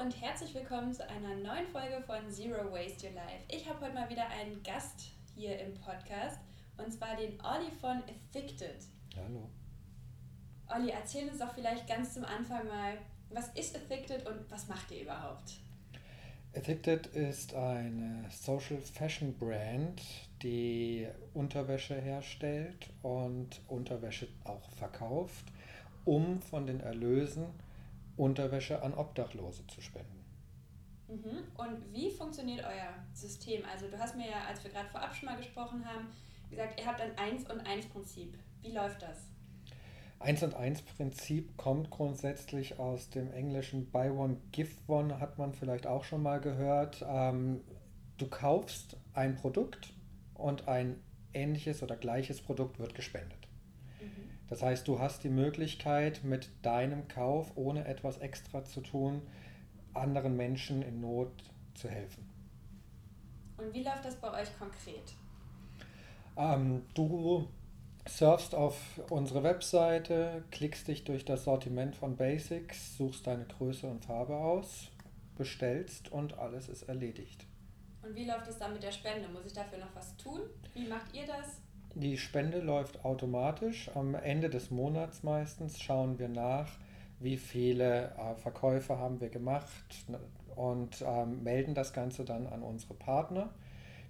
und herzlich willkommen zu einer neuen Folge von Zero Waste Your Life. Ich habe heute mal wieder einen Gast hier im Podcast und zwar den Olli von Addicted. Hallo. Olli, erzähl uns doch vielleicht ganz zum Anfang mal, was ist Addicted und was macht ihr überhaupt? Addicted ist eine Social Fashion Brand, die Unterwäsche herstellt und Unterwäsche auch verkauft, um von den Erlösen Unterwäsche an Obdachlose zu spenden. Mhm. Und wie funktioniert euer System? Also du hast mir ja, als wir gerade vorab schon mal gesprochen haben, gesagt, ihr habt ein 1 und 1 Prinzip. Wie läuft das? 1 und 1 Prinzip kommt grundsätzlich aus dem englischen Buy One, Give One, hat man vielleicht auch schon mal gehört. Ähm, du kaufst ein Produkt und ein ähnliches oder gleiches Produkt wird gespendet. Das heißt, du hast die Möglichkeit, mit deinem Kauf, ohne etwas extra zu tun, anderen Menschen in Not zu helfen. Und wie läuft das bei euch konkret? Ähm, du surfst auf unsere Webseite, klickst dich durch das Sortiment von Basics, suchst deine Größe und Farbe aus, bestellst und alles ist erledigt. Und wie läuft es dann mit der Spende? Muss ich dafür noch was tun? Wie macht ihr das? Die Spende läuft automatisch. Am Ende des Monats meistens schauen wir nach, wie viele äh, Verkäufe haben wir gemacht und ähm, melden das Ganze dann an unsere Partner,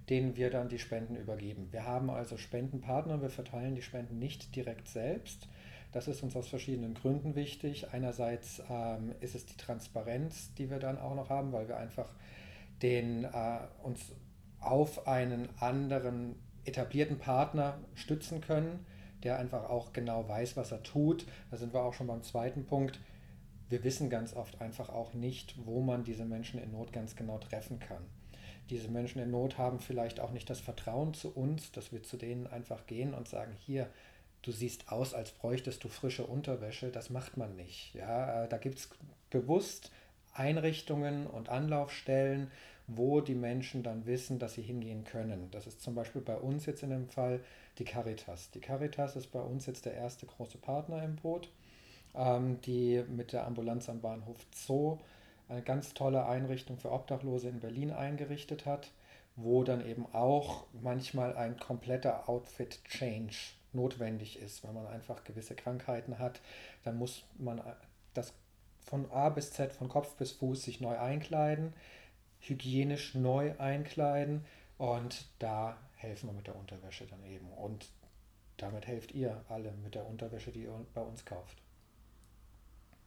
denen wir dann die Spenden übergeben. Wir haben also Spendenpartner, wir verteilen die Spenden nicht direkt selbst. Das ist uns aus verschiedenen Gründen wichtig. Einerseits ähm, ist es die Transparenz, die wir dann auch noch haben, weil wir einfach den, äh, uns auf einen anderen etablierten Partner stützen können, der einfach auch genau weiß, was er tut. Da sind wir auch schon beim zweiten Punkt. Wir wissen ganz oft einfach auch nicht, wo man diese Menschen in Not ganz genau treffen kann. Diese Menschen in Not haben vielleicht auch nicht das Vertrauen zu uns, dass wir zu denen einfach gehen und sagen, hier, du siehst aus, als bräuchtest du frische Unterwäsche. Das macht man nicht. Ja, äh, da gibt es bewusst Einrichtungen und Anlaufstellen, wo die Menschen dann wissen, dass sie hingehen können. Das ist zum Beispiel bei uns jetzt in dem Fall die Caritas. Die Caritas ist bei uns jetzt der erste große Partner im Boot, ähm, die mit der Ambulanz am Bahnhof Zoo eine ganz tolle Einrichtung für Obdachlose in Berlin eingerichtet hat, wo dann eben auch manchmal ein kompletter Outfit-Change notwendig ist, wenn man einfach gewisse Krankheiten hat, dann muss man das von A bis Z, von Kopf bis Fuß sich neu einkleiden hygienisch neu einkleiden und da helfen wir mit der Unterwäsche dann eben. Und damit helft ihr alle mit der Unterwäsche, die ihr bei uns kauft.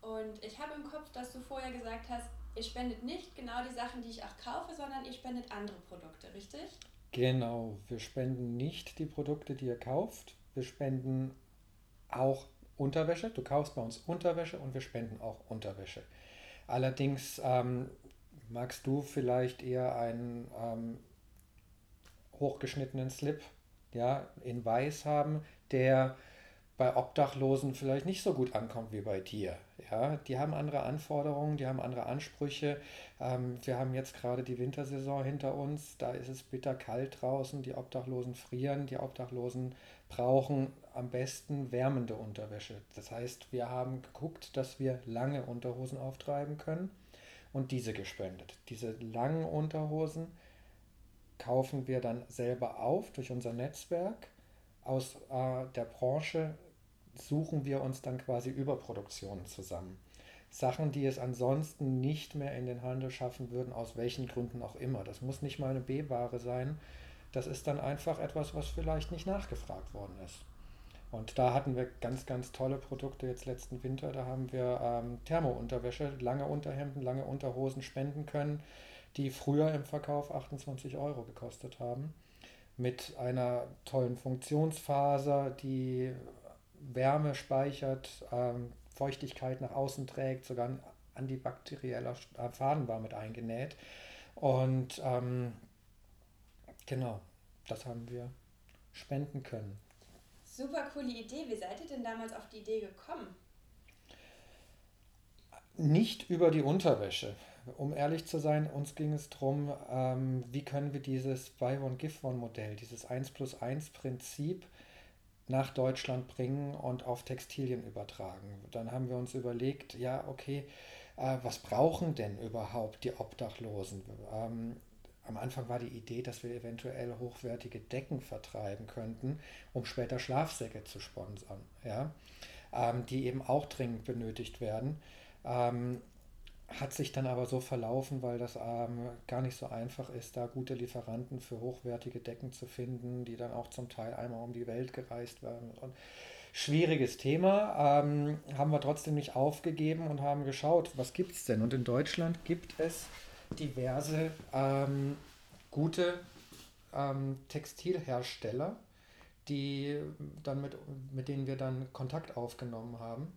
Und ich habe im Kopf, dass du vorher gesagt hast, ihr spendet nicht genau die Sachen, die ich auch kaufe, sondern ihr spendet andere Produkte, richtig? Genau, wir spenden nicht die Produkte, die ihr kauft. Wir spenden auch Unterwäsche. Du kaufst bei uns Unterwäsche und wir spenden auch Unterwäsche. Allerdings ähm, magst du vielleicht eher einen ähm, hochgeschnittenen Slip ja, in weiß haben, der bei Obdachlosen vielleicht nicht so gut ankommt wie bei dir. Ja, die haben andere Anforderungen, die haben andere Ansprüche. Ähm, wir haben jetzt gerade die Wintersaison hinter uns, da ist es bitter kalt draußen, die Obdachlosen frieren, die Obdachlosen brauchen am besten wärmende Unterwäsche. Das heißt, wir haben geguckt, dass wir lange Unterhosen auftreiben können und diese gespendet. Diese langen Unterhosen kaufen wir dann selber auf durch unser Netzwerk. Aus äh, der Branche suchen wir uns dann quasi Überproduktionen zusammen. Sachen, die es ansonsten nicht mehr in den Handel schaffen würden, aus welchen Gründen auch immer. Das muss nicht mal eine B-Ware sein. Das ist dann einfach etwas, was vielleicht nicht nachgefragt worden ist. Und da hatten wir ganz, ganz tolle Produkte jetzt letzten Winter. Da haben wir ähm, Thermounterwäsche, lange Unterhemden, lange Unterhosen spenden können, die früher im Verkauf 28 Euro gekostet haben. Mit einer tollen Funktionsfaser, die Wärme speichert, ähm, Feuchtigkeit nach außen trägt, sogar ein antibakterieller Faden war mit eingenäht. Und ähm, genau, das haben wir spenden können. Super coole Idee. Wie seid ihr denn damals auf die Idee gekommen? Nicht über die Unterwäsche. Um ehrlich zu sein, uns ging es darum, ähm, wie können wir dieses Buy One Give One Modell, dieses 1 plus 1 Prinzip nach Deutschland bringen und auf Textilien übertragen. Dann haben wir uns überlegt, ja, okay, äh, was brauchen denn überhaupt die Obdachlosen? Ähm, am Anfang war die Idee, dass wir eventuell hochwertige Decken vertreiben könnten, um später Schlafsäcke zu sponsern, ja? Ähm, die eben auch dringend benötigt werden. Ähm, hat sich dann aber so verlaufen, weil das ähm, gar nicht so einfach ist, da gute Lieferanten für hochwertige Decken zu finden, die dann auch zum Teil einmal um die Welt gereist werden. Und schwieriges Thema, ähm, haben wir trotzdem nicht aufgegeben und haben geschaut, was gibt es denn? Und in Deutschland gibt es diverse ähm, gute ähm, Textilhersteller, die dann mit, mit denen wir dann Kontakt aufgenommen haben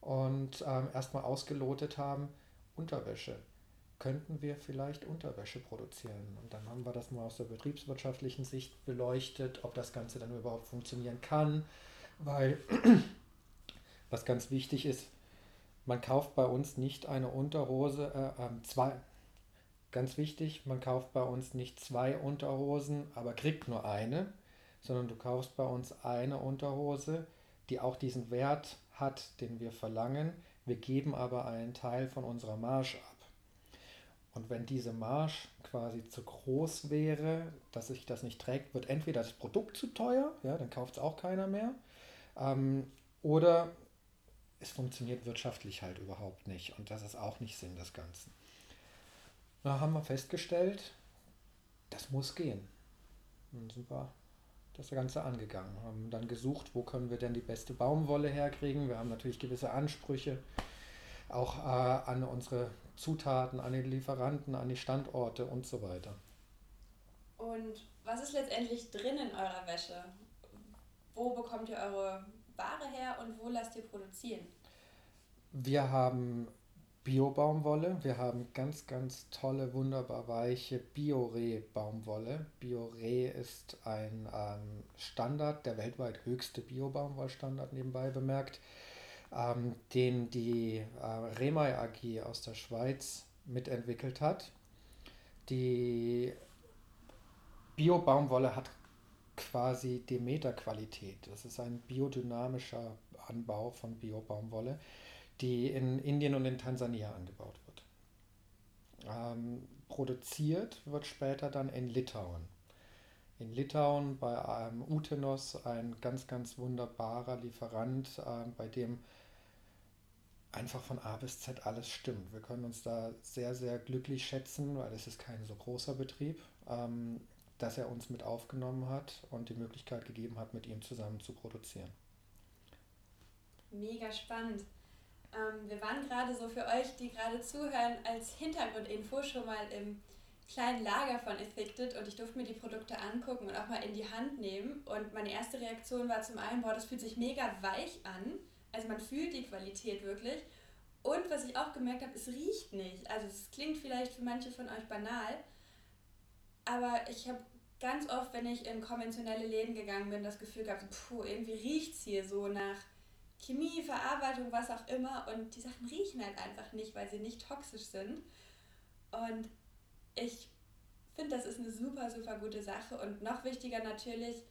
und ähm, erstmal ausgelotet haben, Unterwäsche. Könnten wir vielleicht Unterwäsche produzieren? Und dann haben wir das mal aus der betriebswirtschaftlichen Sicht beleuchtet, ob das Ganze dann überhaupt funktionieren kann, weil was ganz wichtig ist, man kauft bei uns nicht eine Unterhose, äh, äh, zwei, ganz wichtig, man kauft bei uns nicht zwei Unterhosen, aber kriegt nur eine, sondern du kaufst bei uns eine Unterhose, die auch diesen Wert hat, den wir verlangen, wir geben aber einen Teil von unserer Marge ab. Und wenn diese Marge quasi zu groß wäre, dass sich das nicht trägt, wird entweder das Produkt zu teuer, ja, dann kauft es auch keiner mehr, ähm, oder es funktioniert wirtschaftlich halt überhaupt nicht. Und das ist auch nicht Sinn des Ganzen. Da haben wir festgestellt, das muss gehen. Dann sind wir das Ganze angegangen, haben dann gesucht, wo können wir denn die beste Baumwolle herkriegen. Wir haben natürlich gewisse Ansprüche auch äh, an unsere Zutaten, an die Lieferanten, an die Standorte und so weiter. Und was ist letztendlich drin in eurer Wäsche? Wo bekommt ihr eure Ware her und wo lasst ihr produzieren? Wir haben Bio-Baumwolle. Wir haben ganz, ganz tolle, wunderbar weiche Biore-Baumwolle. Biore ist ein ähm, Standard, der weltweit höchste Bio-Baumwollstandard nebenbei bemerkt, ähm, den die äh, Remai AG aus der Schweiz mitentwickelt hat. Die Bio-Baumwolle hat quasi Demeter-Qualität. Das ist ein biodynamischer Anbau von Bio-Baumwolle die in Indien und in Tansania angebaut wird. Ähm, produziert wird später dann in Litauen. In Litauen bei ähm, Utenos ein ganz, ganz wunderbarer Lieferant, ähm, bei dem einfach von A bis Z alles stimmt. Wir können uns da sehr, sehr glücklich schätzen, weil es ist kein so großer Betrieb, ähm, dass er uns mit aufgenommen hat und die Möglichkeit gegeben hat, mit ihm zusammen zu produzieren. Mega spannend. Ähm, wir waren gerade so für euch, die gerade zuhören, als Hintergrundinfo schon mal im kleinen Lager von Effected und ich durfte mir die Produkte angucken und auch mal in die Hand nehmen. Und meine erste Reaktion war zum einen, boah, das fühlt sich mega weich an. Also man fühlt die Qualität wirklich. Und was ich auch gemerkt habe, es riecht nicht. Also es klingt vielleicht für manche von euch banal, aber ich habe ganz oft, wenn ich in konventionelle Läden gegangen bin, das Gefühl gehabt, puh, irgendwie riecht es hier so nach Chemie, Verarbeitung, was auch immer. Und die Sachen riechen halt einfach nicht, weil sie nicht toxisch sind. Und ich finde, das ist eine super, super gute Sache. Und noch wichtiger natürlich,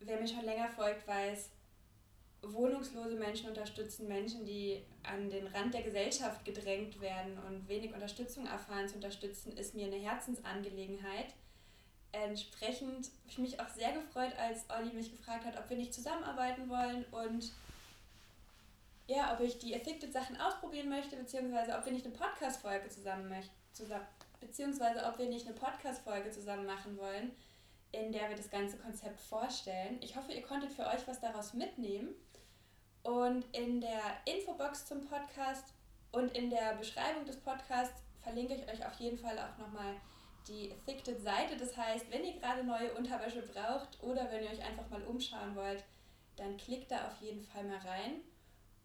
wer mir schon länger folgt, weiß, wohnungslose Menschen unterstützen, Menschen, die an den Rand der Gesellschaft gedrängt werden und wenig Unterstützung erfahren, zu unterstützen, ist mir eine Herzensangelegenheit. Entsprechend habe ich mich auch sehr gefreut, als Olli mich gefragt hat, ob wir nicht zusammenarbeiten wollen und ja, ob ich die Addicted Sachen ausprobieren möchte, beziehungsweise ob wir nicht eine Podcast-Folge zusammen möchten, beziehungsweise ob wir nicht eine Podcast-Folge zusammen machen wollen, in der wir das ganze Konzept vorstellen. Ich hoffe, ihr konntet für euch was daraus mitnehmen. Und in der Infobox zum Podcast und in der Beschreibung des Podcasts verlinke ich euch auf jeden Fall auch nochmal die Addicted Seite. Das heißt, wenn ihr gerade neue Unterwäsche braucht oder wenn ihr euch einfach mal umschauen wollt, dann klickt da auf jeden Fall mal rein.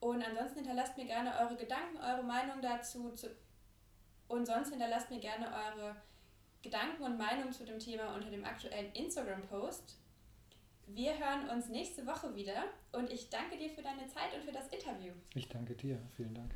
Und ansonsten hinterlasst mir gerne eure Gedanken, eure Meinung dazu. Zu, und sonst hinterlasst mir gerne eure Gedanken und Meinungen zu dem Thema unter dem aktuellen Instagram-Post. Wir hören uns nächste Woche wieder und ich danke dir für deine Zeit und für das Interview. Ich danke dir. Vielen Dank.